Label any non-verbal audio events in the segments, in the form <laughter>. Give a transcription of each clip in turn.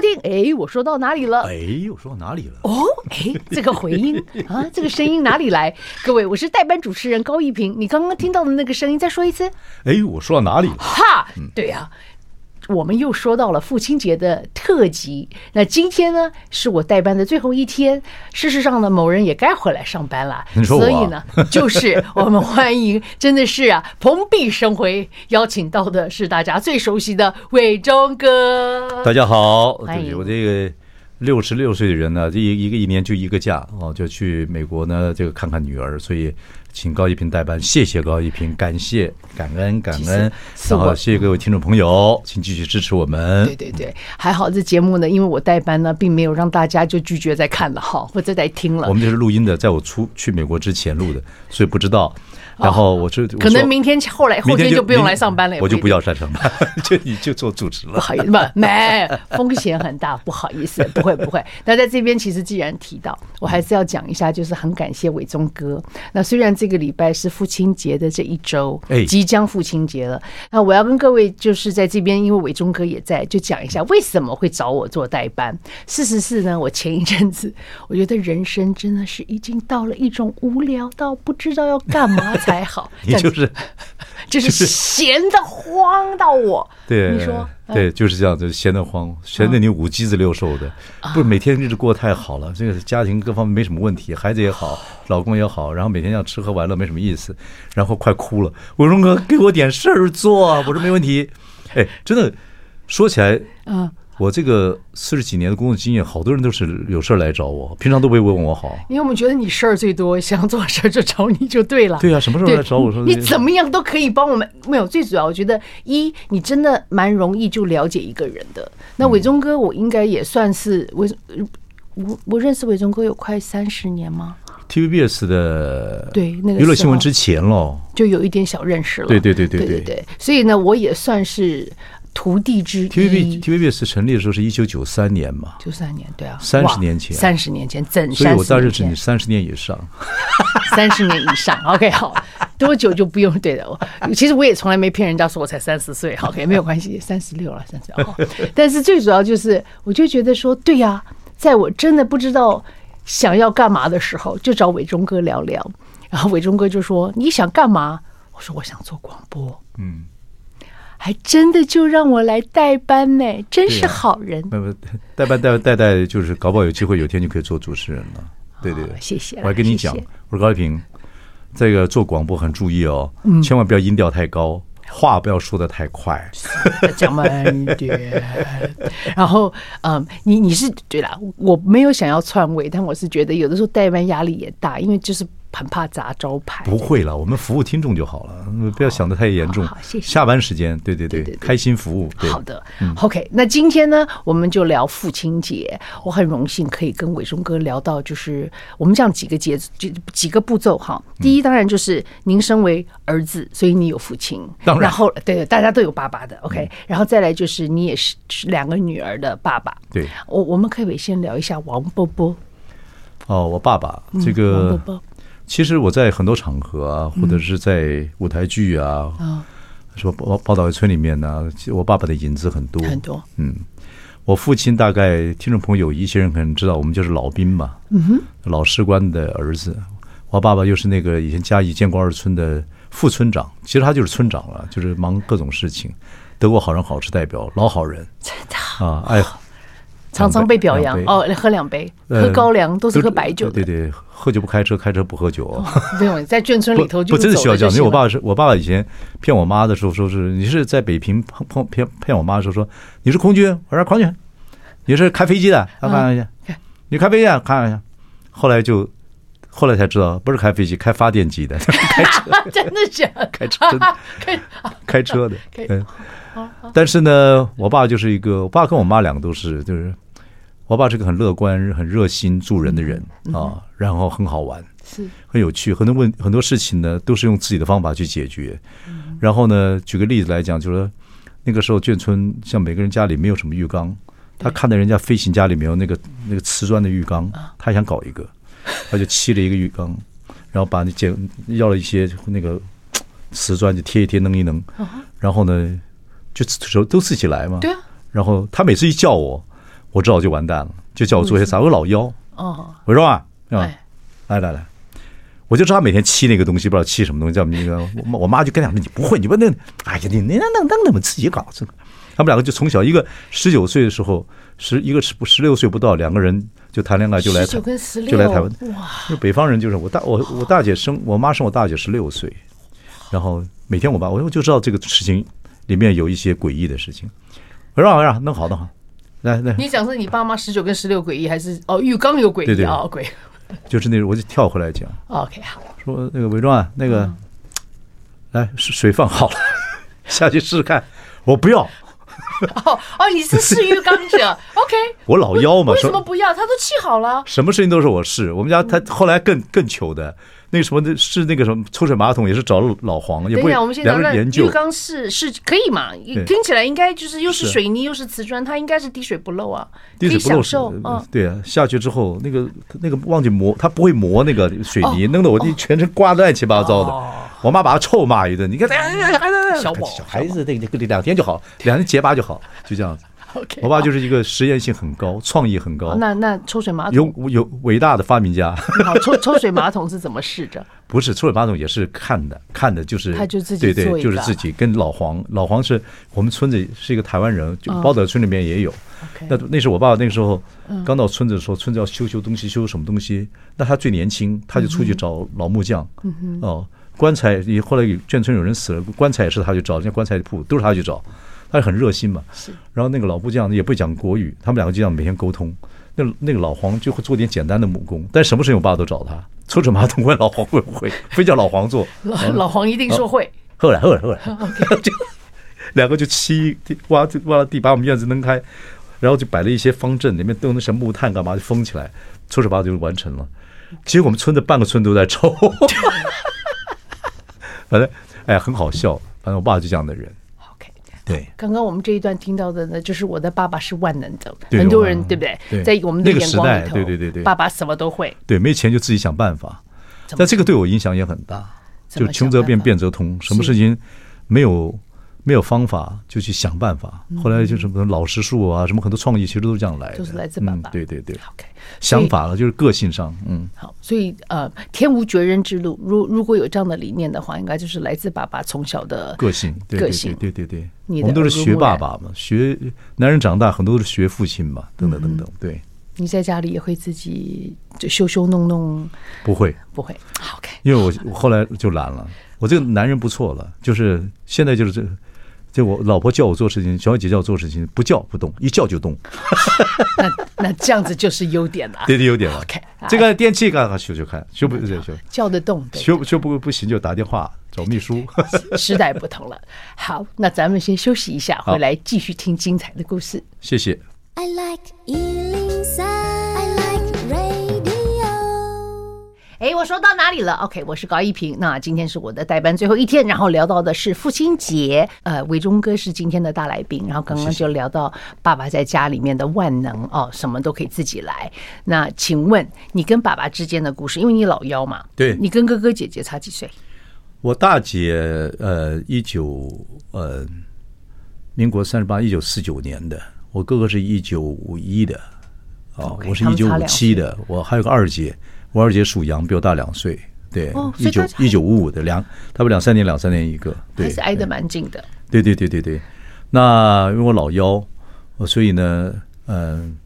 收听哎，我说到哪里了？哎，我说到哪里了？哦，哎，这个回音啊，这个声音哪里来？各位，我是代班主持人高一平，你刚刚听到的那个声音，再说一次。哎，我说到哪里了？哈，对呀、啊。我们又说到了父亲节的特辑，那今天呢是我代班的最后一天。事实上呢，某人也该回来上班了，所以呢，就是我们欢迎，真的是啊，蓬荜生辉，邀请到的是大家最熟悉的伟忠哥。大家好，对我这个六十六岁的人呢，这一一个一年就一个假哦，就去美国呢，这个看看女儿，所以。请高一平代班，谢谢高一平，感谢感恩感恩，然后谢谢各位听众朋友，请继续支持我们。对对对，还好这节目呢，因为我代班呢，并没有让大家就拒绝再看了哈，或者再听了。我们这是录音的，在我出去美国之前录的，所以不知道。然后我就可能明天后来后天就不用来上班了，我就不要上上班，<laughs> 就你就做主持了。不好意思，不没风险很大，不好意思，不会不会。那在这边其实既然提到，我还是要讲一下，就是很感谢伟忠哥。那虽然这个礼拜是父亲节的这一周，即将父亲节了，那我要跟各位就是在这边，因为伟忠哥也在，就讲一下为什么会找我做代班。事实是呢，我前一阵子我觉得人生真的是已经到了一种无聊到不知道要干嘛才。好，<laughs> 你就是 <laughs> 就是闲的慌到我。对，你说对，就是这样，就闲得慌，闲得你五脊子六兽的。不是每天日子过得太好了，这个家庭各方面没什么问题，孩子也好，老公也好，然后每天要吃喝玩乐没什么意思，然后快哭了。伟荣哥，给我点事儿做。我说没问题。哎，真的说起来，嗯。我这个四十几年的工作经验，好多人都是有事儿来找我，平常都不会问我好。因为我们觉得你事儿最多，想做事儿就找你就对了。对啊，什么时候来找我说？你怎么样都可以帮我们。没有，最主要我觉得一，你真的蛮容易就了解一个人的。那伟忠哥，我应该也算是我我我认识伟忠哥有快三十年吗？TVBS 的对那个娱乐新闻之前喽，就有一点小认识了。对对对对对对对。所以呢，我也算是。徒弟之一。TVB TVB 是成立的时候是一九九三年嘛？九三年，对啊，三十年前，三十年前，整。所以我大认识你三十年以上，<laughs> 三十年以上。OK，好，多久就不用对的。其实我也从来没骗人家说我才三十岁。OK，<laughs> 没有关系，三十六了，三十六。但是最主要就是，我就觉得说，对呀、啊，在我真的不知道想要干嘛的时候，就找伟忠哥聊聊。然后伟忠哥就说：“你想干嘛？”我说：“我想做广播。”嗯。还真的就让我来代班呢，真是好人。代班代代代，就是搞不好有机会，有天就可以做主持人了。对对对，谢谢。我还跟你讲，我说高一平，这个做广播很注意哦，千万不要音调太高，话不要说的太快，讲慢一点。然后，嗯，你你是对了，我没有想要篡位，但我是觉得有的时候代班压力也大，因为就是。很怕砸招牌，不会了，我们服务听众就好了，不要想的太严重。好，谢谢。下班时间，对对对，开心服务。好的，OK。那今天呢，我们就聊父亲节。我很荣幸可以跟伟忠哥聊到，就是我们这样几个节，就几个步骤哈。第一，当然就是您身为儿子，所以你有父亲。当然。然后，对对，大家都有爸爸的，OK。然后再来就是你也是两个女儿的爸爸。对。我我们可以先聊一下王波波。哦，我爸爸这个。其实我在很多场合啊，或者是在舞台剧啊，说宝宝岛一村里面呢，我爸爸的影子很多很多。嗯，我父亲大概听众朋友有一些人可能知道，我们就是老兵嘛，嗯哼，老士官的儿子。我爸爸又是那个以前嘉义建国二村的副村长，其实他就是村长了，就是忙各种事情，德国好人好事代表，老好人，真的啊，哎。常常被表扬。哦，喝两杯，喝高粱都是喝白酒。对对，喝酒不开车，开车不喝酒。不用在眷村里头就不真的需要这样，因为我爸是我爸爸以前骗我妈的时候说是你是在北平碰碰骗骗我妈的时候说你是空军，我说空军，你是开飞机的，看看去，你开飞机啊看看去，后来就后来才知道不是开飞机，开发电机的，<laughs> 开车。<laughs> 真的假的？开车 <laughs> 开开车的，嗯。但是呢，我爸就是一个，我爸跟我妈两个都是，就是我爸是个很乐观、很热心助人的人啊，然后很好玩，是。很有趣。很多问很多事情呢，都是用自己的方法去解决。然后呢，举个例子来讲，就是说那个时候眷村，像每个人家里没有什么浴缸，他看到人家飞行家里面有那个那个瓷砖的浴缸，他想搞一个，<laughs> 他就砌了一个浴缸，然后把那捡要了一些那个瓷砖，就贴一贴，弄一弄，然后呢，就都都自己来嘛。对啊。然后他每次一叫我。我知道就完蛋了，就叫我做些啥？我老幺哦，我说啊，来来来，我就知道他每天漆那个东西，不知道漆什么东西，叫那个我我妈就跟他说，你不会，你不那，哎呀，你那那那那么自己搞这个。他们两个就从小一个十九岁的时候，十一个十十六岁不到，两个人就谈恋爱就来台，就来台湾。哇，北方人就是我大我我大姐生我妈生我大姐十六岁，然后每天我爸我就知道这个事情里面有一些诡异的事情。我说我说弄好弄好。来来，你讲是你爸妈十九跟十六诡异，还是哦浴缸有诡异？对对哦，诡，就是那种，我就跳回来讲。OK，好，说那个伪装啊，那个、嗯、来水放好了，<laughs> 下去试试看。我不要。<laughs> 哦哦，你是试浴缸者？<laughs> OK，我老妖嘛，为什么不要？他都砌好了。什么事情都是我试。我们家他后来更更糗的。那个什么的是那个什么抽水马桶也是找老黄，也不会两个人研究。浴缸是是可以嘛？听起来应该就是又是水泥又是瓷砖，它应该是滴水不漏啊，滴水不漏是。对啊，下去之后那个那个忘记磨，它不会磨那个水泥，弄得我这全身刮的乱七八糟的。我妈把他臭骂一顿，你看，小宝小孩子，这个两天就好，两天结疤就好，就这样子。我爸就是一个实验性很高，创意很高。那那抽水马桶有有伟大的发明家。好，抽抽水马桶是怎么试着？<laughs> 不是抽水马桶也是看的，看的就是他就自己对对，就是自己跟老黄，老黄是我们村子是一个台湾人，就包德村里面也有。那那是我爸爸那个时候刚到村子的时候，村子要修修东西，修什么东西？那他最年轻，他就出去找老木匠。哦，棺材也后来眷村有人死了，棺材也是他去找，人家棺材铺都是他去找。他很热心嘛，是。然后那个老木匠也不讲国语，他们两个就这样每天沟通。那那个老黄就会做点简单的木工，但什么事情我爸都找他。抽水马桶问老黄会不会，<laughs> 非叫老黄做。老老黄一定说会。后来后来后来，<laughs> <laughs> 就两个就七挖挖了地，把我们院子弄开，然后就摆了一些方阵，里面都那些木炭干嘛就封起来，抽水马桶就完成了。其实我们村的半个村都在抽，反正哎很好笑。反正我爸就这样的人。对，刚刚我们这一段听到的呢，就是我的爸爸是万能的，很多人对不对？在我们的眼光里头，对对对对，爸爸什么都会。对，没钱就自己想办法。但这个对我影响也很大，就穷则变，变则通，什么事情没有。没有方法就去想办法，后来就什么老实树啊，什么很多创意其实都是这样来的，就是来自爸爸。对对对，OK，想法了就是个性上，嗯，好，所以呃，天无绝人之路，如如果有这样的理念的话，应该就是来自爸爸从小的个性，个性，对对对，我们都是学爸爸嘛，学男人长大很多都是学父亲嘛，等等等等，对。你在家里也会自己就修修弄弄？不会，不会，OK，因为我我后来就懒了，我这个男人不错了，就是现在就是这。就我老婆叫我做事情，小姐叫我做事情，不叫不动，一叫就动。那那这样子就是优点了，对 <laughs> 对，优点了。OK，这个电器干啥修修看，修不修修叫得动，修修不不行就打电话找秘书。<laughs> 时代不同了，好，那咱们先休息一下，回来继续听精彩的故事。谢谢。I like 哎，我说到哪里了？OK，我是高一平。那今天是我的代班最后一天，然后聊到的是父亲节。呃，伟忠哥是今天的大来宾，然后刚刚就聊到爸爸在家里面的万能哦，什么都可以自己来。那请问你跟爸爸之间的故事，因为你老幺嘛，对，你跟哥哥姐姐差几岁？我大姐呃，一九呃，民国三十八，一九四九年的，我哥哥是一九五一的，哦我是一九五七的，我还有个二姐。我二姐属羊，比我大两岁。对，一九一九五五的两，他们两三年两三年一个，对，还是挨得蛮近的。对对对对对。那因为我老幺，所以呢，嗯，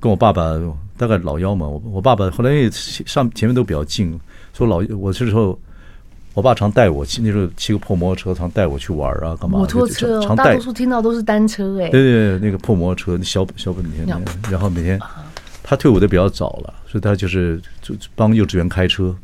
跟我爸爸大概老幺嘛。我我爸爸后来上前面都比较近，说老我这时候，我爸常带我骑，那时候骑个破摩托车，常带我去玩啊，干嘛？摩托车，大多数听到都是单车哎。对对，那个破摩托车，小小本田，然后每天。他退伍的比较早了，所以他就是就帮幼稚园开车，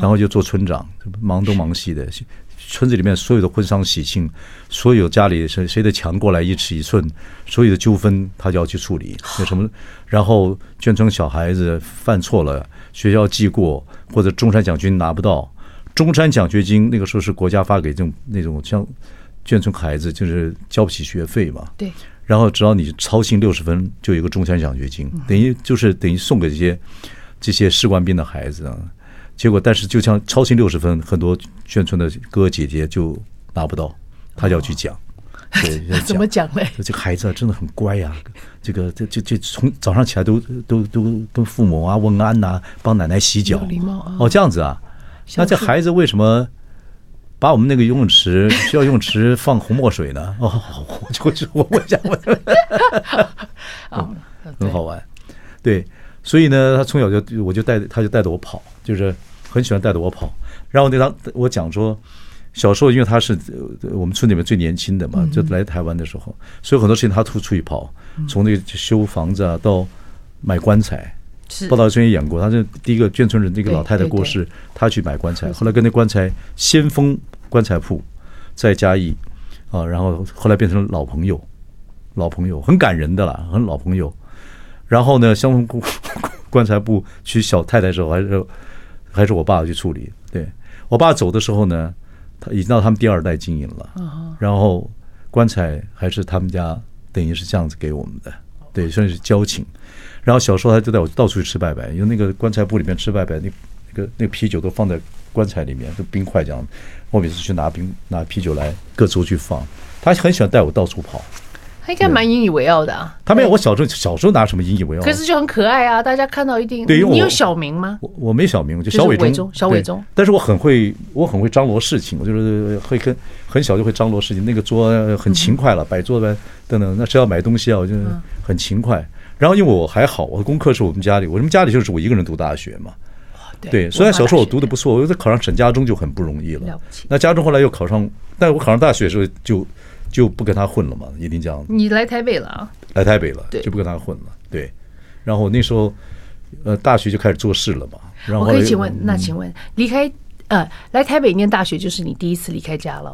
然后就做村长，忙东忙西的。村子里面所有的婚丧喜庆，所有家里谁谁的墙过来一尺一寸，所有的纠纷他就要去处理。有什么？然后眷村小孩子犯错了，学校记过，或者中山奖学金拿不到。中山奖学金那个时候是国家发给这种那种像眷村孩子，就是交不起学费嘛。对。然后只要你操行六十分，就有一个中山奖学金，等于就是等于送给这些这些士官兵的孩子啊。结果，但是就像操行六十分，很多眷村的哥哥姐姐就拿不到，他就要去讲。对，<laughs> 怎么讲嘞？这个孩子真的很乖呀，这个这这这从早上起来都都都跟父母啊问安呐，帮奶奶洗脚。礼貌啊。哦，这样子啊。那这孩子为什么把我们那个游泳池需要游泳池放红墨水呢？<laughs> 哦，我就我问一下我。啊，<laughs> 很好玩。对，所以呢，他从小就我就带他就带着我跑，就是很喜欢带着我跑。然后那当我讲说，小时候因为他是我们村里面最年轻的嘛，就来台湾的时候，所以很多事情他出出去跑，从那个修房子啊到买棺材。报道中也演过，他是第一个眷村人，那个老太太过世，他去买棺材，后来跟那棺材先锋棺材铺在嘉义啊，然后后来变成老朋友，老朋友很感人的啦，很老朋友。然后呢，先锋棺材铺娶小太太的时候，还是还是我爸去处理。对，我爸走的时候呢，他已经到他们第二代经营了，然后棺材还是他们家等于是这样子给我们的，对，算是交情。然后小时候他就带我到处去吃拜拜，因为那个棺材铺里面吃拜拜，那那个那个啤酒都放在棺材里面，就冰块这样。我每次去拿冰拿啤酒来，各处去放。他很喜欢带我到处跑，他应该蛮引以为傲的啊。他没有，我小时候小时候拿什么引以为傲？可是就很可爱啊，大家看到一定。对，你有小名吗？我我没小名，就小伟忠，小伟忠。但是我很会，我很会张罗事情，我就是会跟很小就会张罗事情。那个桌很勤快了，摆桌子等等。那谁要买东西啊，我就很勤快。然后因为我还好，我的功课是我们家里，我们家里就是我一个人读大学嘛。对，虽然小时候我读的不错，我在考上沈家中就很不容易了。那家中后来又考上，但我考上大学的时候就就不跟他混了嘛，一定这样。你来台北了啊？来台北了，就不跟他混了。对，然后那时候呃大学就开始做事了嘛。然后我可以请问，那请问离开呃来台北念大学就是你第一次离开家了？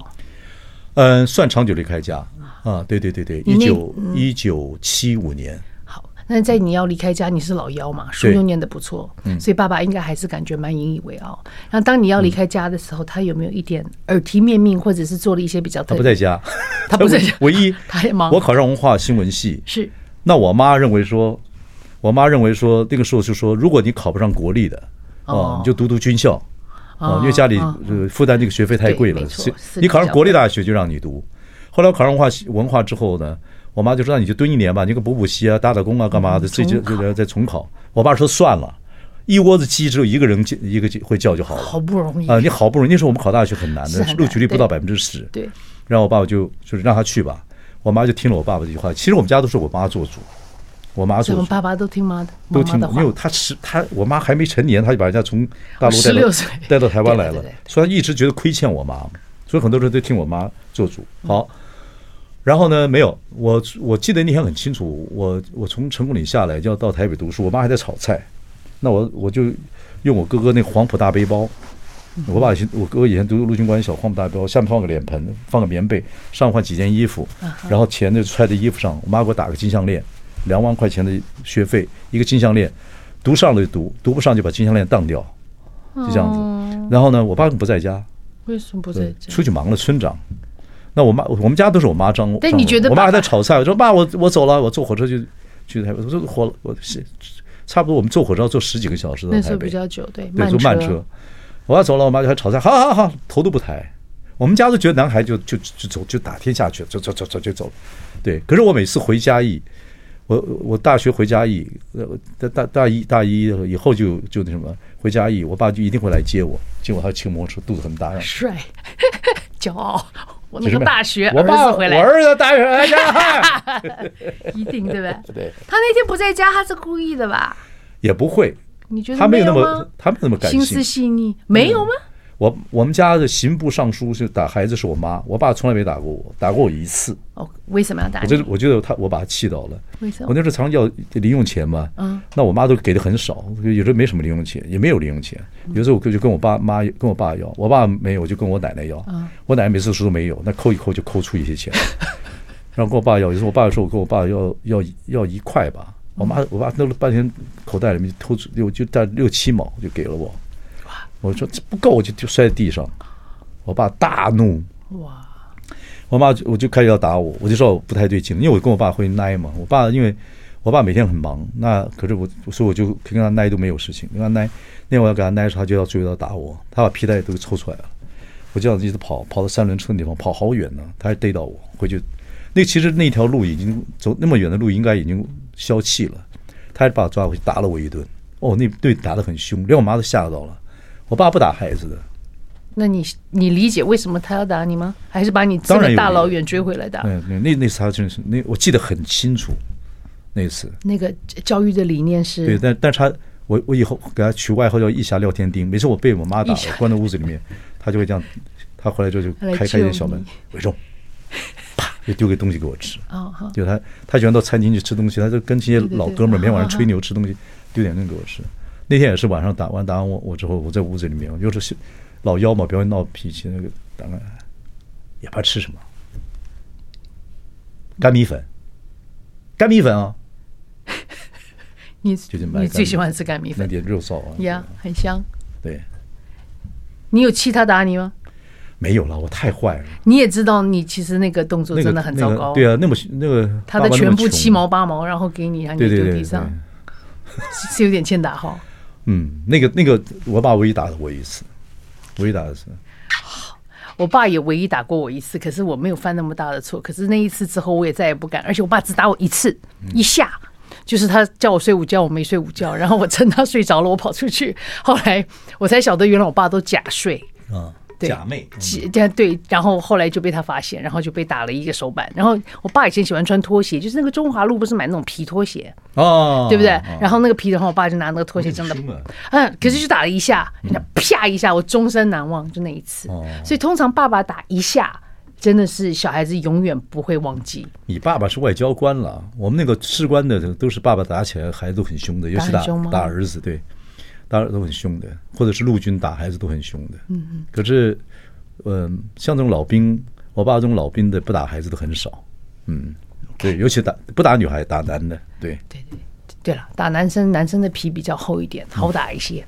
嗯，算长久离开家啊，对对对对，一九一九七五年。那在你要离开家，你是老幺嘛，书又念得不错，嗯、所以爸爸应该还是感觉蛮引以为傲。然后当你要离开家的时候，嗯、他有没有一点耳提面命，或者是做了一些比较？他不在家，<laughs> 他不在家，<laughs> 唯一他也忙。我考上文化新闻系，是。那我妈认为说，我妈认为说，那个时候就说，如果你考不上国立的，哦，你就读读军校，哦，因为家里负担这个学费太贵了，你考上国立大学就让你读。后来我考上文化文化之后呢？我妈就说：“那你就蹲一年吧，你给补补习啊，打打工啊，干嘛的？自己就就再重考。”我爸说：“算了，一窝子鸡只有一个人一个会叫就好了。”好不容易啊，你好不容易，那时候我们考大学很难的，录取率不到百分之十。对。然后我爸爸就就是让他去吧，我妈就听了我爸爸这句话。其实我们家都是我妈做主，我妈做主。我们爸爸都听妈的，都听。没有他是他，我妈还没成年，他就把人家从大陆带到带到台湾来了，所以他一直觉得亏欠我妈，所以很多人都听我妈做主。好。然后呢？没有我，我记得那天很清楚。我我从成功岭下来就要到台北读书，我妈还在炒菜。那我我就用我哥哥那黄埔大背包。我爸以前我哥哥以前读陆军官校，黄埔大背包下面放个脸盆，放个棉被，上换几件衣服，然后钱就揣在衣服上。我妈给我打个金项链，两万块钱的学费，一个金项链，读上了就读，读不上就把金项链当掉，就这样子。然后呢，我爸不在家，为什么不在家？出去忙了，村长。那我妈，我们家都是我妈张罗。但你觉得，我妈还在炒菜。我说爸，我我走了，我坐火车去去台北。我说火，我是差不多，我们坐火车要坐十几个小时到台北。那时候比较久，对，对，坐慢车。我要走了，我妈就还炒菜。好好好，头都不抬。我们家都觉得男孩就就就走，就打天下去，走走走走就走了。对，可是我每次回嘉义，我我大学回嘉义，大大大一大一以后就就那什么回嘉义，我爸就一定会来接我，接我，他骑摩托车，肚子很大，帅，<laughs> 骄傲。我那个大学，我爸回来，我儿子大学 <laughs> <laughs> 一定对吧对？对。他那天不在家，他是故意的吧？也不会。你觉得他没有那么，他没有那么感性，心思细腻，没有吗？我我们家的刑部尚书是打孩子是我妈，我爸从来没打过我，打过我一次。哦为什么要打你？我觉得我觉得他我把他气到了。为什么？我那时候常常要零用钱嘛，嗯，那我妈都给的很少，有时候没什么零用钱，也没有零用钱。有时候我就跟我爸妈跟我爸要，我爸没有，我就跟我奶奶要。我奶奶每次说都没有，那抠一抠就抠出一些钱，<laughs> 然后跟我爸要。有时候我爸说我跟我爸要要要一块吧，我妈我爸弄了半天口袋里面偷出六就带六七毛就给了我。我说这不够，我就就摔在地上。我爸大怒。哇！我妈我就开始要打我，我就说我不太对劲，因为我跟我爸会耐嘛。我爸因为我爸每天很忙，那可是我所以我就跟他耐都没有事情，跟他耐。那天我要给他耐的时候，他就要追到打我，他把皮带都抽出来了。我这样子一直跑，跑到三轮车的地方，跑好远呢，他还逮到我。回去那其实那条路已经走那么远的路，应该已经消气了。他还把我抓回去打了我一顿。哦，那对打得很凶，连我妈都吓到了。我爸不打孩子的。那你你理解为什么他要打你吗？还是把你这么大老远追回来打？那那次他真是那我记得很清楚，那次那个教育的理念是对，但但是他我我以后给他取外号叫“一侠廖天丁”，每次我被我妈打了，关在屋子里面，他就会这样，他回来之后就开开一点小门，伟忠，啪就丢个东西给我吃啊，就他他喜欢到餐厅去吃东西，他就跟这些老哥们儿每天晚上吹牛吃东西，丢点东西给我吃。那天也是晚上打完打完我我之后，我在屋子里面又是。老幺嘛，不要闹脾气，那个当然也不知道吃什么，干米粉，干米粉啊！你你最喜欢吃干米粉，那点肉臊啊，呀，很香。对，你有气他打你吗？没有了，我太坏了。你也知道，你其实那个动作真的很糟糕。对啊，那么那个他的全部七毛八毛，然后给你，然后你丢地上，是有点欠打哈。嗯，那个那个，我爸唯一打了我一次。唯一打的是，我爸也唯一打过我一次，可是我没有犯那么大的错。可是那一次之后，我也再也不敢。而且我爸只打我一次，一下，就是他叫我睡午觉，我没睡午觉，<laughs> 然后我趁他睡着了，我跑出去。后来我才晓得，原来我爸都假睡啊。假寐，对对，然后后来就被他发现，然后就被打了一个手板。然后我爸以前喜欢穿拖鞋，就是那个中华路不是买那种皮拖鞋哦，对不对？然后那个皮，然后我爸就拿那个拖鞋真的，嗯，可是就打了一下，人家啪一下，我终身难忘，就那一次。所以通常爸爸打一下，真的是小孩子永远不会忘记。你爸爸是外交官了，我们那个士官的都是爸爸打起来，孩子都很凶的，尤其打打儿子，对。当然都很凶的，或者是陆军打孩子都很凶的。嗯嗯。可是，嗯，像这种老兵，我爸这种老兵的不打孩子的很少。嗯，对，尤其打不打女孩，打男的。对对对，对了，打男生，男生的皮比较厚一点，好打一些。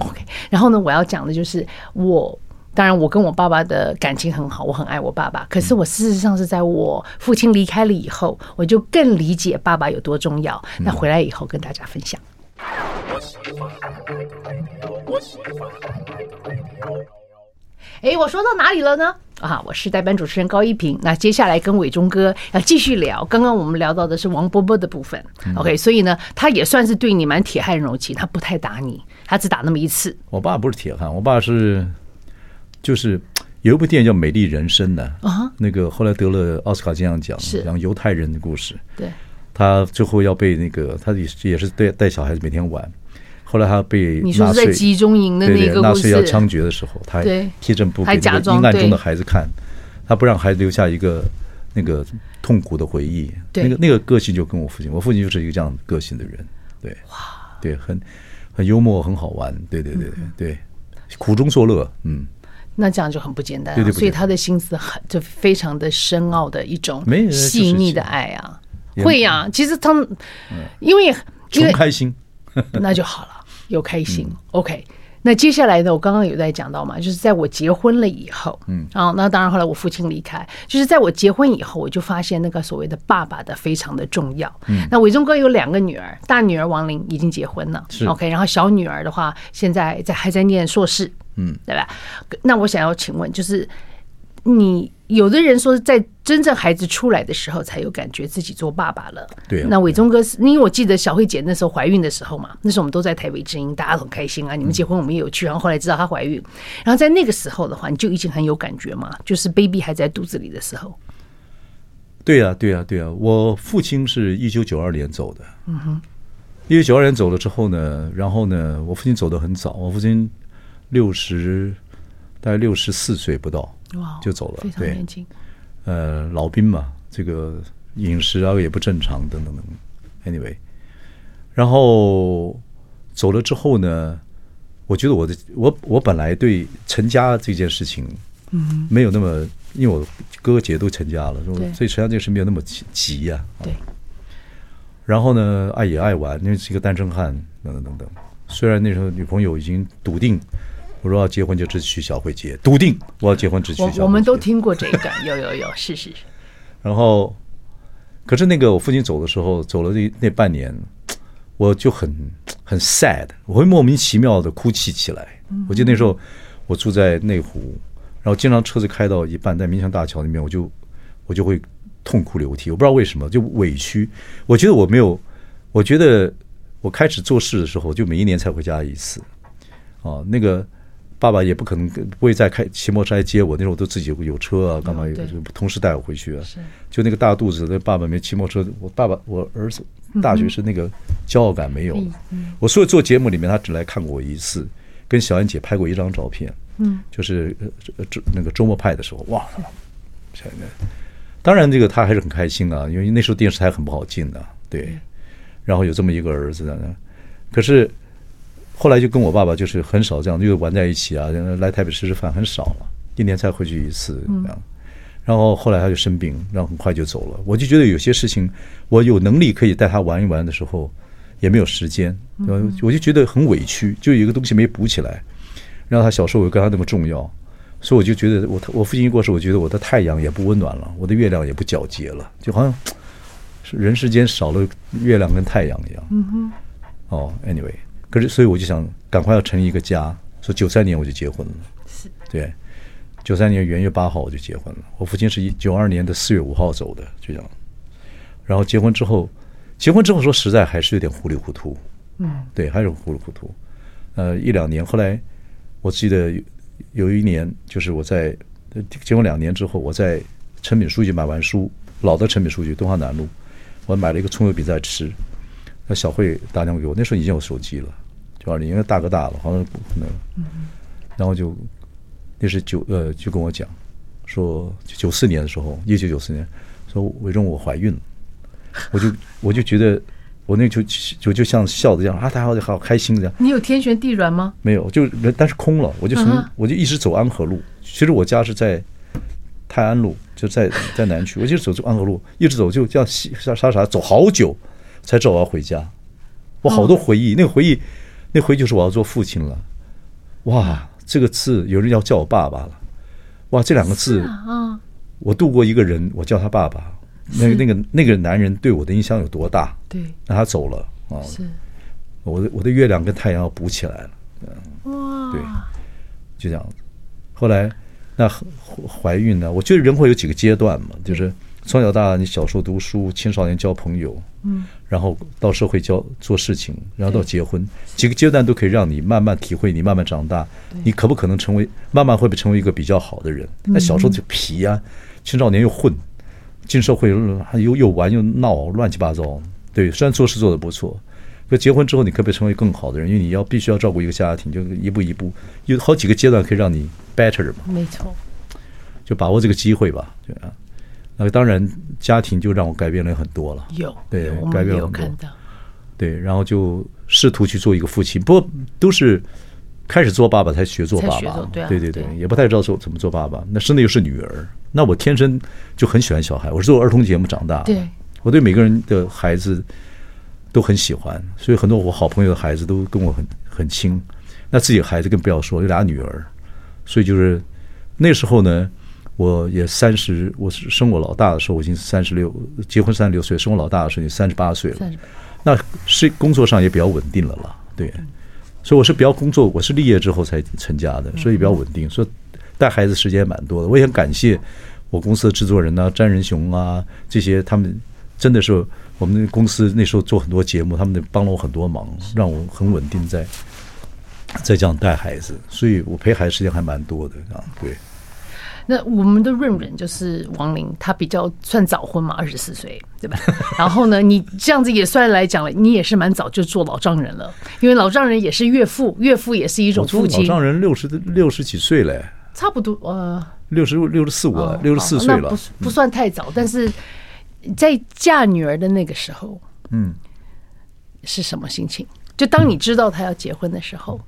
OK。然后呢，我要讲的就是我，当然我跟我爸爸的感情很好，我很爱我爸爸。可是我事实上是在我父亲离开了以后，我就更理解爸爸有多重要。那回来以后跟大家分享。哎，我说到哪里了呢？啊，我是代班主持人高一平。那接下来跟伟忠哥要继续聊。刚刚我们聊到的是王波波的部分。OK，所以呢，他也算是对你蛮铁汉柔情，他不太打你，他只打那么一次。我爸不是铁汉，我爸是就是有一部电影叫《美丽人生》的啊，那个后来得了奥斯卡金像奖，讲犹太人的故事。对。他最后要被那个，他也也是带带小孩子每天玩。后来他被你说在集中营的那个纳粹要枪决的时候，他踢正步给那个阴暗中的孩子看，他不让孩子留下一个那个痛苦的回忆。那个那个个性就跟我父亲，我父亲就是一个这样个性的人。对，哇，对，很很幽默，很好玩。对对对对对，苦中作乐。嗯，那这样就很不简单。对对，所以他的心思很就非常的深奥的一种细腻的爱啊。会呀、啊，其实他们因为穷开心，<laughs> <laughs> 那就好了，有开心。OK，那接下来呢？我刚刚有在讲到嘛，就是在我结婚了以后，嗯，啊，那当然后来我父亲离开，就是在我结婚以后，我就发现那个所谓的爸爸的非常的重要。嗯，那伟忠哥有两个女儿，大女儿王玲已经结婚了是，OK，然后小女儿的话现在在还在念硕士，嗯，对吧？那我想要请问，就是。你有的人说，在真正孩子出来的时候，才有感觉自己做爸爸了。对啊。那伟忠哥是，因为我记得小慧姐那时候怀孕的时候嘛，那时候我们都在台北之音，大家很开心啊。你们结婚我们也有去，然后后来知道她怀孕，然后在那个时候的话，你就已经很有感觉嘛，就是 baby 还在肚子里的时候。对啊，对啊，对呀。我父亲是一九九二年走的。嗯哼。一九九二年走了之后呢，然后呢，我父亲走的很早，我父亲六十。大概六十四岁不到，就走了，非常年轻。呃，老兵嘛，这个饮食啊也不正常，等等等等。Anyway，然后走了之后呢，我觉得我的我我本来对成家这件事情，嗯，没有那么，因为我哥哥姐姐都成家了，所以成家这件事没有那么急呀。对。然后呢，爱也爱玩，因为是一个单身汉，等等等等。虽然那时候女朋友已经笃定，我说要结婚就只娶小慧结，笃定我要结婚只娶小慧结。我们都听过这个，<laughs> 有有有，是是。然后，可是那个我父亲走的时候，走了那那半年，我就很很 sad，我会莫名其妙的哭泣起来。我记得那时候我住在内湖，然后经常车子开到一半，在民祥大桥那边，我就我就会痛哭流涕。我不知道为什么，就委屈。我觉得我没有，我觉得我开始做事的时候，就每一年才回家一次。哦，那个。爸爸也不可能不会再开骑摩托车来接我，那时候我都自己有车啊，干嘛有同事带我回去啊？就那个大肚子那爸爸没骑摩托车，我爸爸我儿子大学是那个骄傲感没有了。我所有做节目里面，他只来看过我一次，跟小安姐拍过一张照片。嗯，就是周那个周末派的时候，哇，当然这个他还是很开心啊，因为那时候电视台很不好进的，对。然后有这么一个儿子呢，可是。后来就跟我爸爸就是很少这样，就玩在一起啊，来台北吃吃饭很少了，一年才回去一次这样。然后后来他就生病，然后很快就走了。我就觉得有些事情，我有能力可以带他玩一玩的时候，也没有时间，我就觉得很委屈，就有一个东西没补起来。然后他小时候又跟他那么重要，所以我就觉得我我父亲一过世，我觉得我的太阳也不温暖了，我的月亮也不皎洁了，就好像是人世间少了月亮跟太阳一样。嗯哼。哦，anyway。可是，所以我就想赶快要成立一个家。所以九三年我就结婚了，是对，九三年元月八号我就结婚了。我父亲是一九二年的四月五号走的，就这样。然后结婚之后，结婚之后说实在还是有点糊里糊涂，嗯，对，还是糊里糊涂。呃，一两年后来，我记得有一年就是我在结婚两年之后，我在诚品书局买完书，老的诚品书局东华南路，我买了一个葱油饼在吃。那小慧打电话给我，那时候已经有手机了，九二年，因为大哥大了，好像不可能。然后就那是九呃，就跟我讲说，九四年的时候，一九九四年，说伟忠我怀孕了，我就我就觉得我那就就就像笑的这样啊，他好好开心这样。你有天旋地转吗？没有，就但是空了，我就从我就一直走安和路，其实我家是在泰安路，就在在南区，我就走走安和路，一直走就这样傻傻傻走好久。才知道我要回家，我好多回忆，那个回忆，那回忆就是我要做父亲了。哇，这个字有人要叫我爸爸了。哇，这两个字，我度过一个人，我叫他爸爸。那个那个那个男人对我的影响有多大？对，那他走了啊。是，我的我的月亮跟太阳要补起来了。哇，对，就这样子。后来那怀孕呢？我觉得人会有几个阶段嘛，就是。从小到大，你小时候读书，青少年交朋友，嗯，然后到社会交做事情，然后到结婚，几个阶段都可以让你慢慢体会，你慢慢长大，你可不可能成为，慢慢会不会成为一个比较好的人？那小时候就皮呀，青少年又混，进社会又又玩又闹，乱七八糟。对，虽然做事做得不错，可结婚之后你可不可以成为更好的人？因为你要必须要照顾一个家庭，就一步一步，有好几个阶段可以让你 better 嘛。没错，就把握这个机会吧，对啊。那当然，家庭就让我改变了很多了。有对，改变了很多。对，然后就试图去做一个父亲，不过都是开始做爸爸才学做爸爸。对对对，也不太知道做怎么做爸爸。那生的又是女儿，那我天生就很喜欢小孩。我是做儿童节目长大的，对，我对每个人的孩子都很喜欢，所以很多我好朋友的孩子都跟我很很亲。那自己的孩子更不要说，有俩女儿，所以就是那时候呢。我也三十，我是生我老大的时候，我已经三十六，结婚三十六岁，生我老大的时候已经三十八岁了。那是工作上也比较稳定了啦，对。所以我是比较工作，我是立业之后才成家的，所以比较稳定。所以带孩子时间也蛮多的。我也很感谢我公司的制作人啊，詹仁雄啊这些，他们真的是我们公司那时候做很多节目，他们帮了我很多忙，让我很稳定在在这样带孩子。所以我陪孩子时间还蛮多的啊，对。那我们的润润就是王林，他比较算早婚嘛，二十四岁，对吧？<laughs> 然后呢，你这样子也算来讲了，你也是蛮早就做老丈人了，因为老丈人也是岳父，岳父也是一种父亲。老丈人六十六十几岁嘞，差不多呃，六十六十四五了，六十四岁了，不不算太早，但是在嫁女儿的那个时候，嗯，是什么心情？就当你知道他要结婚的时候，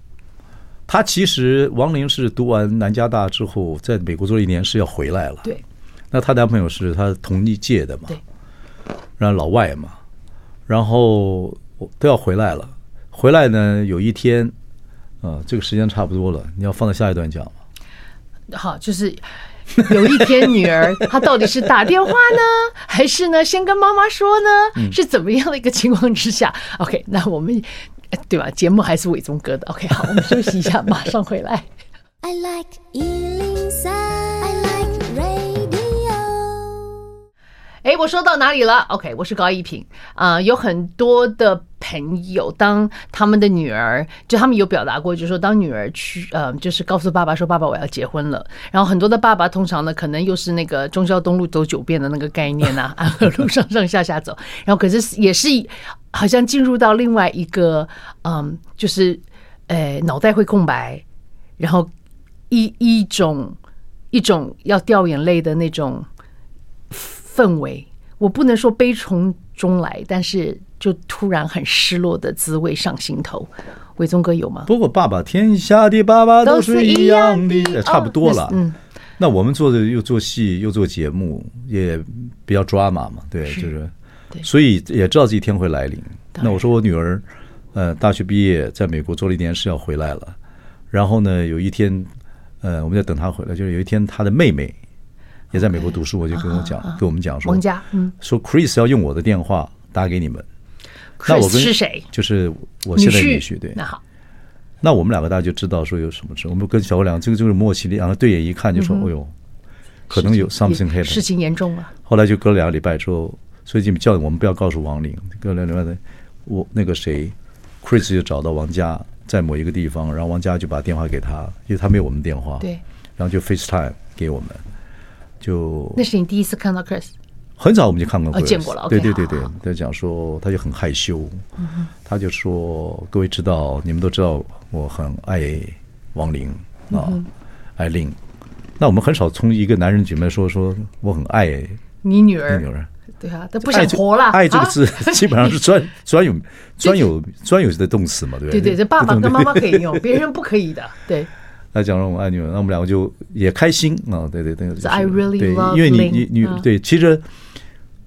他其实王玲是读完南加大之后，在美国做了一年，是要回来了。对，那她男朋友是她同一届的嘛？对，然后老外嘛，然后都要回来了。回来呢，有一天，啊，这个时间差不多了，你要放在下一段讲吗？好，就是有一天女儿她到底是打电话呢，<laughs> 还是呢先跟妈妈说呢？是怎么样的一个情况之下？OK，那我们对吧？节目还是伟忠哥的。OK，好，我们休息一下，马上回来。<laughs> I like 103. I like radio. 哎，我说到哪里了？OK，我是高一平啊、呃。有很多的朋友，当他们的女儿，就他们有表达过，就是说，当女儿去，呃，就是告诉爸爸说：“爸爸，我要结婚了。”然后很多的爸爸通常呢，可能又是那个忠孝东路走九遍的那个概念呐、啊，安 <laughs> 和路上上下下走。然后可是也是好像进入到另外一个，嗯，就是呃，脑袋会空白，然后一一种一种要掉眼泪的那种。氛围，我不能说悲从中来，但是就突然很失落的滋味上心头。伟忠哥有吗？不过爸爸，天下的爸爸都是一样的，差不多了。哦、嗯，那我们做的又做戏又做节目，也比较 drama 嘛，对，是就是，所以也知道这一天会来临。那我说我女儿，呃，大学毕业在美国做了一年事要回来了，然后呢，有一天，呃，我们在等她回来，就是有一天她的妹妹。也在美国读书，我就跟我讲，跟我们讲说，王家，嗯，说 Chris 要用我的电话打给你们。那我跟是谁？就是我现在女婿，对。那好，那我们两个大家就知道说有什么事。我们跟小姑娘这个就是默契，两个对眼一看就说：“哎呦，可能有 something happened。”事情严重了。后来就隔了两个礼拜之后，所以就叫我们不要告诉王玲。隔了两个礼拜，我那个谁，Chris 就找到王佳在某一个地方，然后王佳就把电话给他，因为他没有我们电话，对，然后就 FaceTime 给我们。就那是你第一次看到 Chris，很早我们就看过 Chris，见过了。对对对对，他讲说他就很害羞，他就说各位知道，你们都知道我很爱王玲啊，爱玲。那我们很少从一个男人嘴里面说说我很爱你女儿，女儿。<laughs> 对啊，他不想活了。爱这个字 <laughs> 基本上是专 <laughs> 专有专有专有的动词嘛，对不对？对对，这爸爸跟妈妈可以用，别人不可以的。对。那讲了我爱你们，那我们两个就也开心啊！对对对，，I really 对，因为你你你对，其实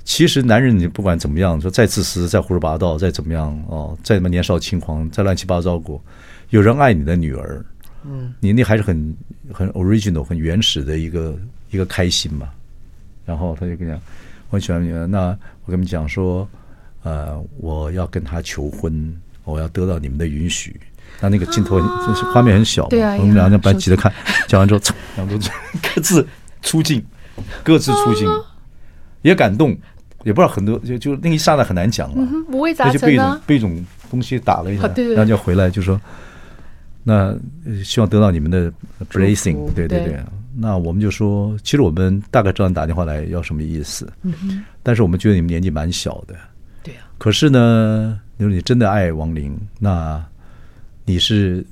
其实男人你不管怎么样，说再自私、再胡说八道、再怎么样哦，再怎么年少轻狂、再乱七八糟过，有人爱你的女儿，嗯，你那还是很很 original、很原始的一个一个开心嘛。然后他就跟你讲，我很喜欢你，那我跟你们讲说，呃，我要跟他求婚，我要得到你们的允许。那那个镜头就是画面很小嘛，我们两个班急着看，讲完之后，两个人各自出镜，各自出镜，也感动，也不知道很多，就就那一刹那很难讲了，五味杂陈啊，被一种被一种东西打了一下，然后就回来就说，那希望得到你们的 blessing，对对。对，那我们就说，其实我们大概知道你打电话来要什么意思，但是我们觉得你们年纪蛮小的，对啊，可是呢，你说你真的爱王玲，那你是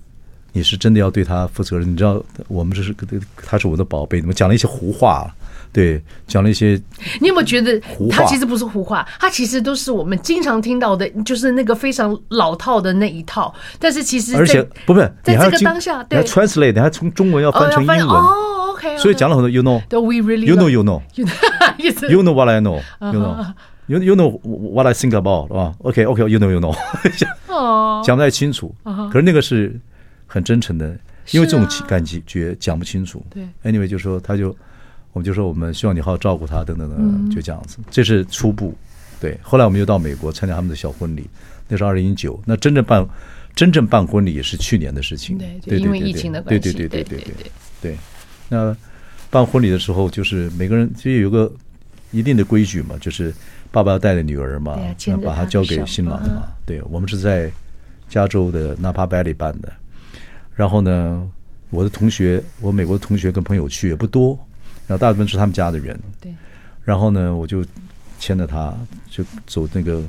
你是真的要对他负责任，你知道我们这是他是我的宝贝，你们讲了一些胡话，对，讲了一些。你有没有觉得他其实不是胡话，他其实都是我们经常听到的，就是那个非常老套的那一套。但是其实而且不是在这个当下，对，translate，你还从中文要翻成英文哦，OK，所以讲了很多，you know，we really，you know，you <laughs> know，you know what I <laughs> know，you know，you you know what I think about，是吧？OK，OK，you know，you know。<laughs> 讲不太清楚，可是那个是很真诚的，因为这种感情觉讲不清楚。对，anyway 就说他就，我们就说我们希望你好好照顾他，等等等，就这样子。这是初步，对。后来我们又到美国参加他们的小婚礼，那是二零一九。那真正办真正办婚礼也是去年的事情。对，对，因为疫情的关系。对对对对对对对。那办婚礼的时候，就是每个人其实有个一定的规矩嘛，就是。爸爸要带着女儿嘛，那把她交给新郎嘛。对，我们是在加州的 Napa Valley 办的。然后呢，我的同学，我美国的同学跟朋友去也不多，然后大部分是他们家的人。对。然后呢，我就牵着她，就走那个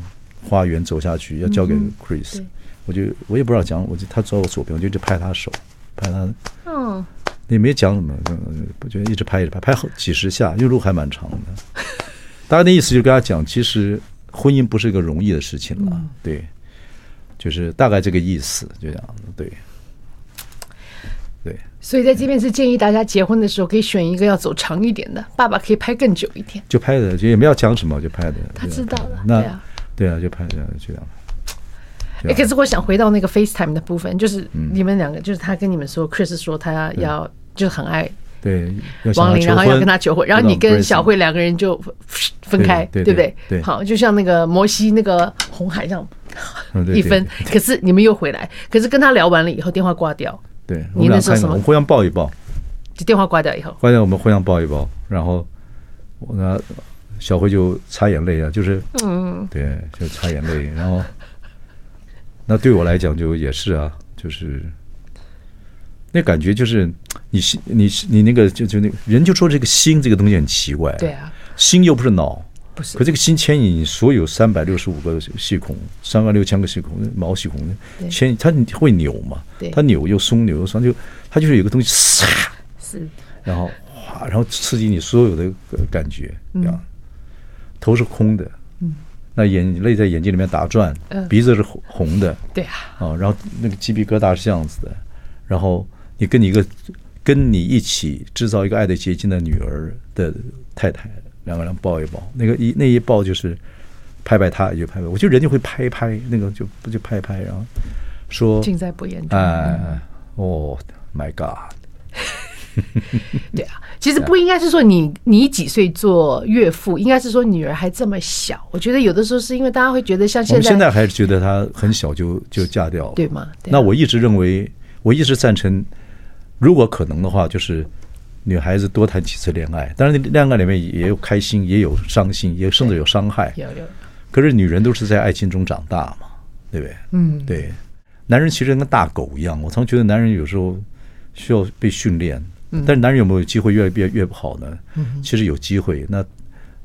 花园走下去，要交给 Chris。我就我也不知道讲，我就他走我左边，我就就拍他手，拍他。嗯。也没讲什么，不觉得一直拍一直拍，拍好几十下，因为路还蛮长的。大概的意思就是跟他讲，其实婚姻不是一个容易的事情了，嗯、对，就是大概这个意思，就这样子，对，对。所以在这边是建议大家结婚的时候可以选一个要走长一点的，爸爸可以拍更久一点。就拍的，就也没有讲什么，就拍的。他知道了，那对啊，对啊，就拍的这样。哎，可是我想回到那个 FaceTime 的部分，就是你们两个，就是他跟你们说，Chris 说他要就很爱对王林，然后要跟他求婚，然后你跟小慧两个人就分开，对不对？对，好，就像那个摩西那个红海这样 <laughs> 一分，可是你们又回来，可是跟他聊完了以后，电话挂掉。对，你那时候什么？我们互相抱一抱，就电话挂掉以后，挂掉我们互相抱一抱，然后我呢，小慧就擦眼泪啊，就是嗯，对，就擦眼泪，然后。那对我来讲就也是啊，就是那感觉就是你心你你那个就就那个人就说这个心这个东西很奇怪，对啊，心又不是脑，不是，可这个心牵引所有三百六十五个细孔，三万六千个细孔毛细孔牵引它会扭嘛，它扭又松扭又松就它就是有个东西唰，是，然后哗，然后刺激你所有的感觉，嗯，头是空的，嗯。那眼泪在眼睛里面打转，鼻子是红红的，对啊，啊，然后那个鸡皮疙瘩是这样子的，然后你跟你一个跟你一起制造一个爱的结晶的女儿的太太，两个人抱一抱，那个一那一抱就是拍拍她，也就拍拍，我觉得人就会拍拍，那个就不就拍拍，然后说尽在不言中，哎，哦，My God。<laughs> 对啊，其实不应该是说你你几岁做岳父，应该是说女儿还这么小。我觉得有的时候是因为大家会觉得像现在，现在还是觉得她很小就就嫁掉了，对吗？对啊，那我一直认为，我一直赞成，如果可能的话，就是女孩子多谈几次恋爱。当然，恋爱里面也有开心，也有伤心，也甚至有伤害。有有。可是女人都是在爱情中长大嘛，对不对？嗯，对。男人其实跟大狗一样，我常觉得男人有时候需要被训练。但是男人有没有机会越来越越不好呢？其实有机会，那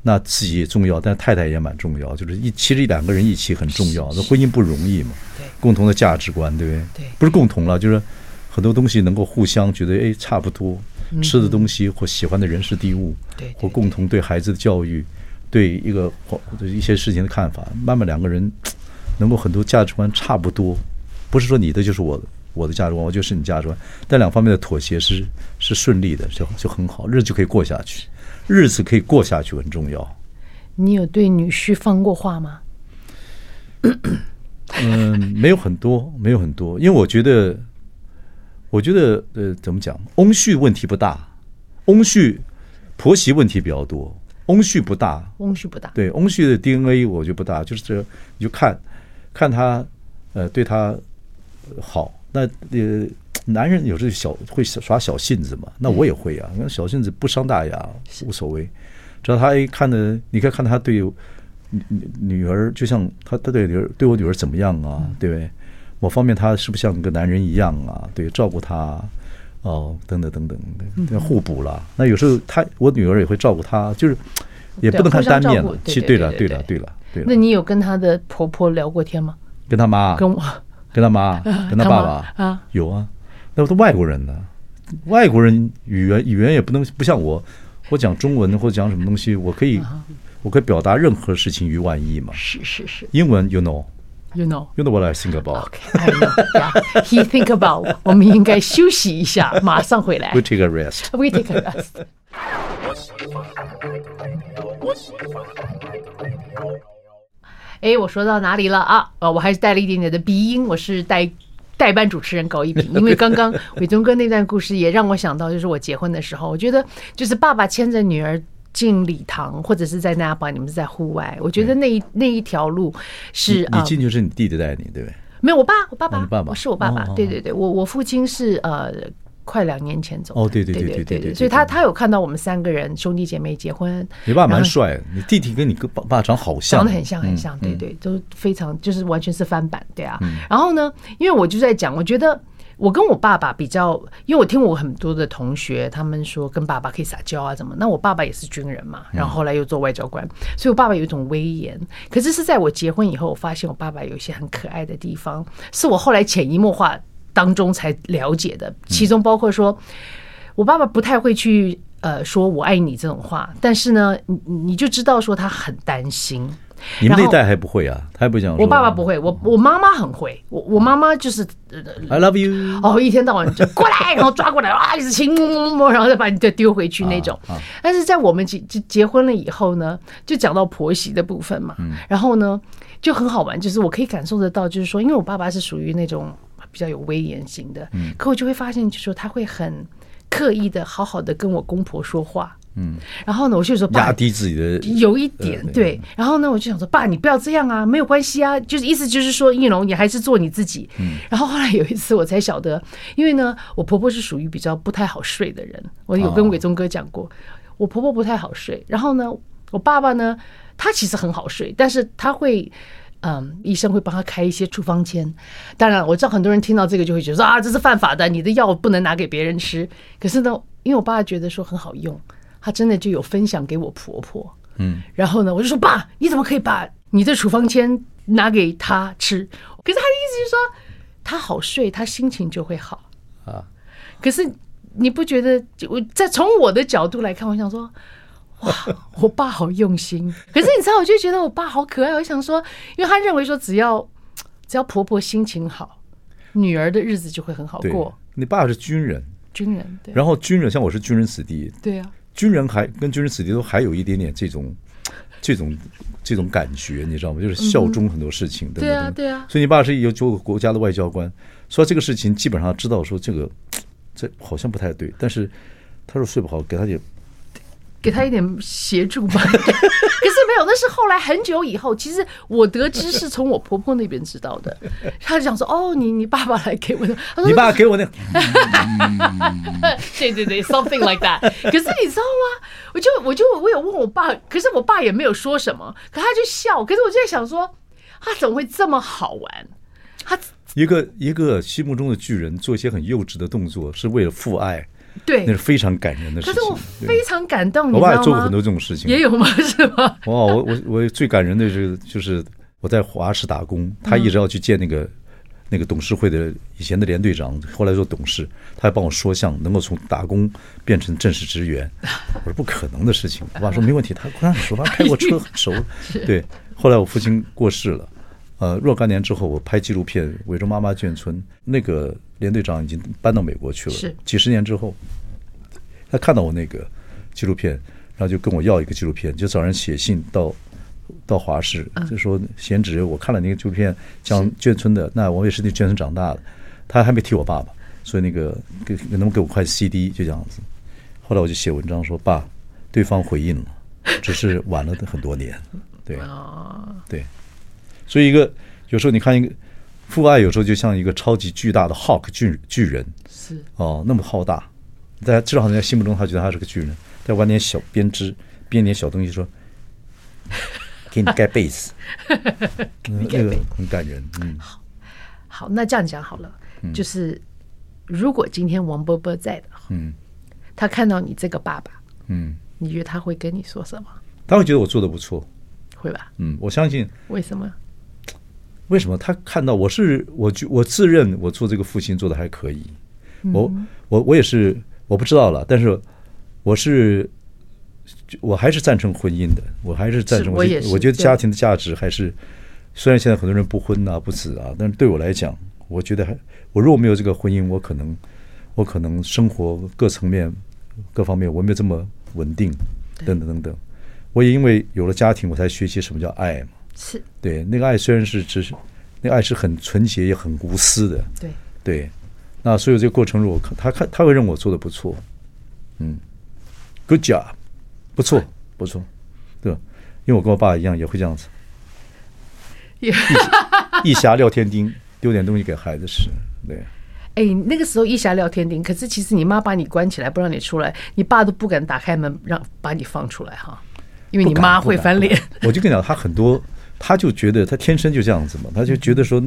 那自己也重要，但太太也蛮重要。就是一其实两个人一起很重要。那婚姻不容易嘛，共同的价值观，对不对？对，不是共同了，就是很多东西能够互相觉得哎差不多，吃的东西或喜欢的人事地物，或共同对孩子的教育，对一个或者一些事情的看法，慢慢两个人能够很多价值观差不多，不是说你的就是我的。我的价值观，我就是你价值观，但两方面的妥协是是顺利的，就就很好，日子就可以过下去，日子可以过下去很重要。你有对女婿放过话吗？嗯，没有很多，没有很多，因为我觉得，我觉得呃，怎么讲，翁婿问题不大，翁婿婆媳问题比较多，翁婿不大，翁婿不大，对，翁婿的 DNA 我觉得不大，就是这你就看看他呃对他好。那呃，男人有时候小会耍小性子嘛，那我也会啊。那小性子不伤大雅，无所谓。只要他一看的，你可以看他对女女儿，就像他他对女儿对我女儿怎么样啊？对不对？某方面他是不是像个男人一样啊？对，照顾他哦，等等等等，要互补了。那有时候他我女儿也会照顾他，就是也不能看单面了。其实对了，对了，对了，对了。那你有跟他的婆婆聊过天吗？跟他妈？跟我。跟他妈，<laughs> 跟他爸爸啊，有啊，那都外国人呢，外国人语言语言也不能不像我，我讲中文或者讲什么东西，我可以我可以表达任何事情于万一嘛。是是是。英文，you know，you know，you know what I think about。Okay，I know，yeah，he think about。我们应该休息一下，马上回来。We take a rest。We take a rest。哎，我说到哪里了啊？呃，我还是带了一点点的鼻音。我是代代班主持人高一平，因为刚刚 <laughs> 伟忠哥那段故事也让我想到，就是我结婚的时候，我觉得就是爸爸牵着女儿进礼堂，或者是在那把你们是在户外，我觉得那一那一条路是你进就是你弟弟带你，对不对？没有，我爸，我爸爸，爸爸是我爸爸，对对对，我我父亲是呃。快两年前走哦，对对对对对对，所以他他有看到我们三个人兄弟姐妹结婚。你爸蛮帅，你弟弟跟你哥爸爸长好像，长得很像很像，对对，都非常就是完全是翻版，对啊。然后呢，因为我就在讲，我觉得我跟我爸爸比较，因为我听我很多的同学他们说跟爸爸可以撒娇啊，怎么？那我爸爸也是军人嘛，然后后来又做外交官，所以我爸爸有一种威严。可是是在我结婚以后，我发现我爸爸有一些很可爱的地方，是我后来潜移默化当中才了解的，其中包括说，我爸爸不太会去呃说我爱你这种话，但是呢，你你就知道说他很担心。你们那代还不会啊？他还不讲。我爸爸不会，我我妈妈很会。我我妈妈就是 I love you。哦，一天到晚就过来，<laughs> 然后抓过来啊，一直亲摸摸摸，然后再把你再丢回去那种。但是在我们结结结婚了以后呢，就讲到婆媳的部分嘛。然后呢，就很好玩，就是我可以感受得到，就是说，因为我爸爸是属于那种比较有威严型的，可我就会发现，就是说他会很刻意的好好的跟我公婆说话。嗯，然后呢，我就说，压低自己的，有一点对。然后呢，我就想说爸，你不要这样啊，没有关系啊，就是意思就是说，应龙，你还是做你自己。嗯。然后后来有一次我才晓得，因为呢，我婆婆是属于比较不太好睡的人，我有跟伟忠哥讲过，我婆婆不太好睡。然后呢，我爸爸呢，他其实很好睡，但是他会，嗯，医生会帮他开一些处方签。当然，我知道很多人听到这个就会觉得说啊，这是犯法的，你的药不能拿给别人吃。可是呢，因为我爸爸觉得说很好用。他真的就有分享给我婆婆，嗯，然后呢，我就说爸，你怎么可以把你的处方签拿给他吃？可是他的意思就是说，他好睡，他心情就会好啊。可是你不觉得？我在从我的角度来看，我想说，哇，<laughs> 我爸好用心。可是你知道，我就觉得我爸好可爱。我想说，因为他认为说，只要只要婆婆心情好，女儿的日子就会很好过。你爸是军人，军人对，然后军人像我是军人子弟，对啊。军人还跟军人子弟都还有一点点这种，这种这种感觉，你知道吗？就是效忠很多事情，对啊，对啊。所以你爸是有九个国家的外交官，说这个事情基本上知道说这个这好像不太对，但是他说睡不好，给他点。给他一点协助吧，可是没有，那是后来很久以后。其实我得知是从我婆婆那边知道的，<laughs> 她就想说：“哦，你你爸爸来给我的。”你爸给我 <laughs> <laughs> 的，对对对，something like that。可是你知道吗？我就我就我有问我爸，可是我爸也没有说什么，可他就笑。可是我就在想说，他怎么会这么好玩？他一个一个心目中的巨人，做一些很幼稚的动作，是为了父爱。对，那是非常感人的事情。可是我非常感动，我爸也做过很多这种事情，也有吗？是吗？<laughs> 哇，我我我最感人的是，就是我在华视打工，他一直要去见那个那个董事会的以前的连队长，后来做董事，他还帮我说相，能够从打工变成正式职员。<laughs> 我说不可能的事情。我爸说没问题，他刚才说他开过车，很熟。<laughs> 对，后来我父亲过世了，呃，若干年之后，我拍纪录片《围着妈妈眷村》，那个。连队长已经搬到美国去了。是几十年之后，他看到我那个纪录片，然后就跟我要一个纪录片，就找人写信到到华视，就说贤侄，我看了那个纪录片，讲眷村的，那我也是那眷村长大的。他还没提我爸爸，所以那个给能不能给我块 CD，就这样子。后来我就写文章说，爸，对方回应了，只是晚了很多年。对，<laughs> 对，所以一个有时候你看一个。父爱有时候就像一个超级巨大的 Hulk 巨巨人，是哦，那么浩大，大家至少在心目中他觉得他是个巨人，再玩点小编织，编点小东西说，给你盖被子，<laughs> 那个很感人。嗯，好，好，那这样讲好了，就是如果今天王伯伯在的话，嗯，他看到你这个爸爸，嗯，你觉得他会跟你说什么？他会觉得我做的不错，会吧？嗯，我相信。为什么？为什么？他看到我是我就我自认我做这个父亲做的还可以，我我我也是我不知道了，但是我是我还是赞成婚姻的，我还是赞成我我觉得家庭的价值还是虽然现在很多人不婚啊不子啊，但是对我来讲，我觉得还我如果没有这个婚姻，我可能我可能生活各层面各方面我没有这么稳定等等等等，我也因为有了家庭，我才学习什么叫爱嘛。是对那个爱，虽然是只是那个爱是很纯洁也很无私的，对对。那所以这个过程，如果他看他会认为我做的不错，嗯，Good job，不错不错，对吧？因为我跟我爸一样，也会这样子，一匣撂天钉，丢点东西给孩子吃，对。哎，那个时候一匣撂天钉，可是其实你妈把你关起来不让你出来，你爸都不敢打开门让把你放出来哈，因为你妈会翻脸。<laughs> 我就跟你讲，他很多。他就觉得他天生就这样子嘛，他就觉得说，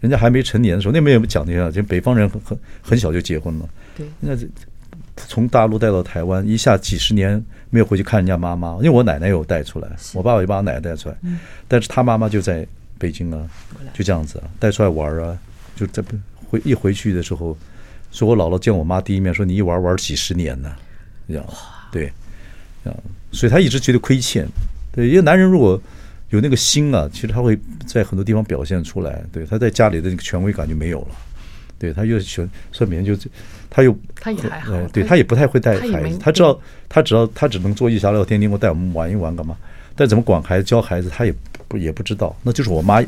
人家还没成年的时候，那边也讲那样，就北方人很很很小就结婚了。对，那从大陆带到台湾，一下几十年没有回去看人家妈妈，因为我奶奶有带出来，我爸爸也把我奶奶带出来，但是他妈妈就在北京啊，就这样子啊，带出来玩啊，就在回一回去的时候，说我姥姥见我妈第一面，说你一玩玩几十年呢，这样对，这样，所以他一直觉得亏欠。对，一个男人如果有那个心啊，其实他会在很多地方表现出来。对，他在家里的那个权威感就没有了。对，他又喜欢，所以每天就他又他也还好，对他也不太会带孩子，他知道他只要他只能做一下聊天，你给我带我们玩一玩干嘛？但怎么管孩子教孩子，他也不也不知道。那就是我妈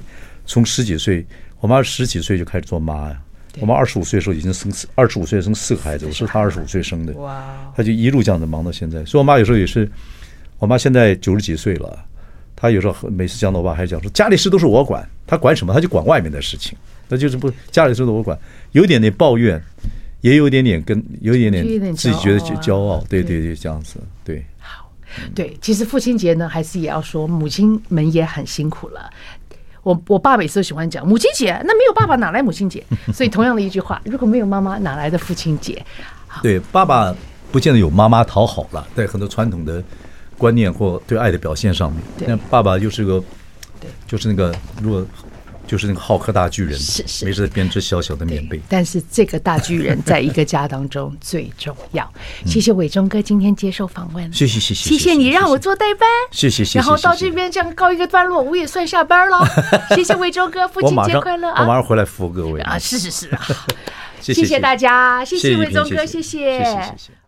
从十几岁，我妈十几岁就开始做妈呀。我妈二十五岁的时候已经生四，二十五岁生四个孩子，我是她二十五岁生的。哇！她就一路这样子忙到现在。所以我妈有时候也是，我妈现在九十几岁了，她有时候每次讲到我爸还讲说家里事都是我管，他管什么？他就管外面的事情。那就是不家里事都我管，有点点抱怨，也有一点点跟有一点点自己觉得骄傲。对对对，这样子对。好，对，其实父亲节呢，还是也要说母亲们也很辛苦了。我我爸每次都喜欢讲母亲节，那没有爸爸哪来母亲节？所以同样的一句话，如果没有妈妈，哪来的父亲节？对，爸爸不见得有妈妈讨好了，在很多传统的观念或对爱的表现上面，那爸爸就是个，对，就是那个如果。就是那个浩克大巨人，是是，没事编织小小的棉被。但是这个大巨人在一个家当中 <laughs> 最重要。谢谢伟忠哥今天接受访问，谢谢谢谢，谢谢你让我做代班，谢谢谢谢。然后到这边这样告一个段落，我也算下班了。谢谢伟忠哥，父亲节快乐啊！我马上回来服务各位啊！是是是，<laughs> 谢谢大家，谢谢伟忠哥，谢谢谢谢谢谢。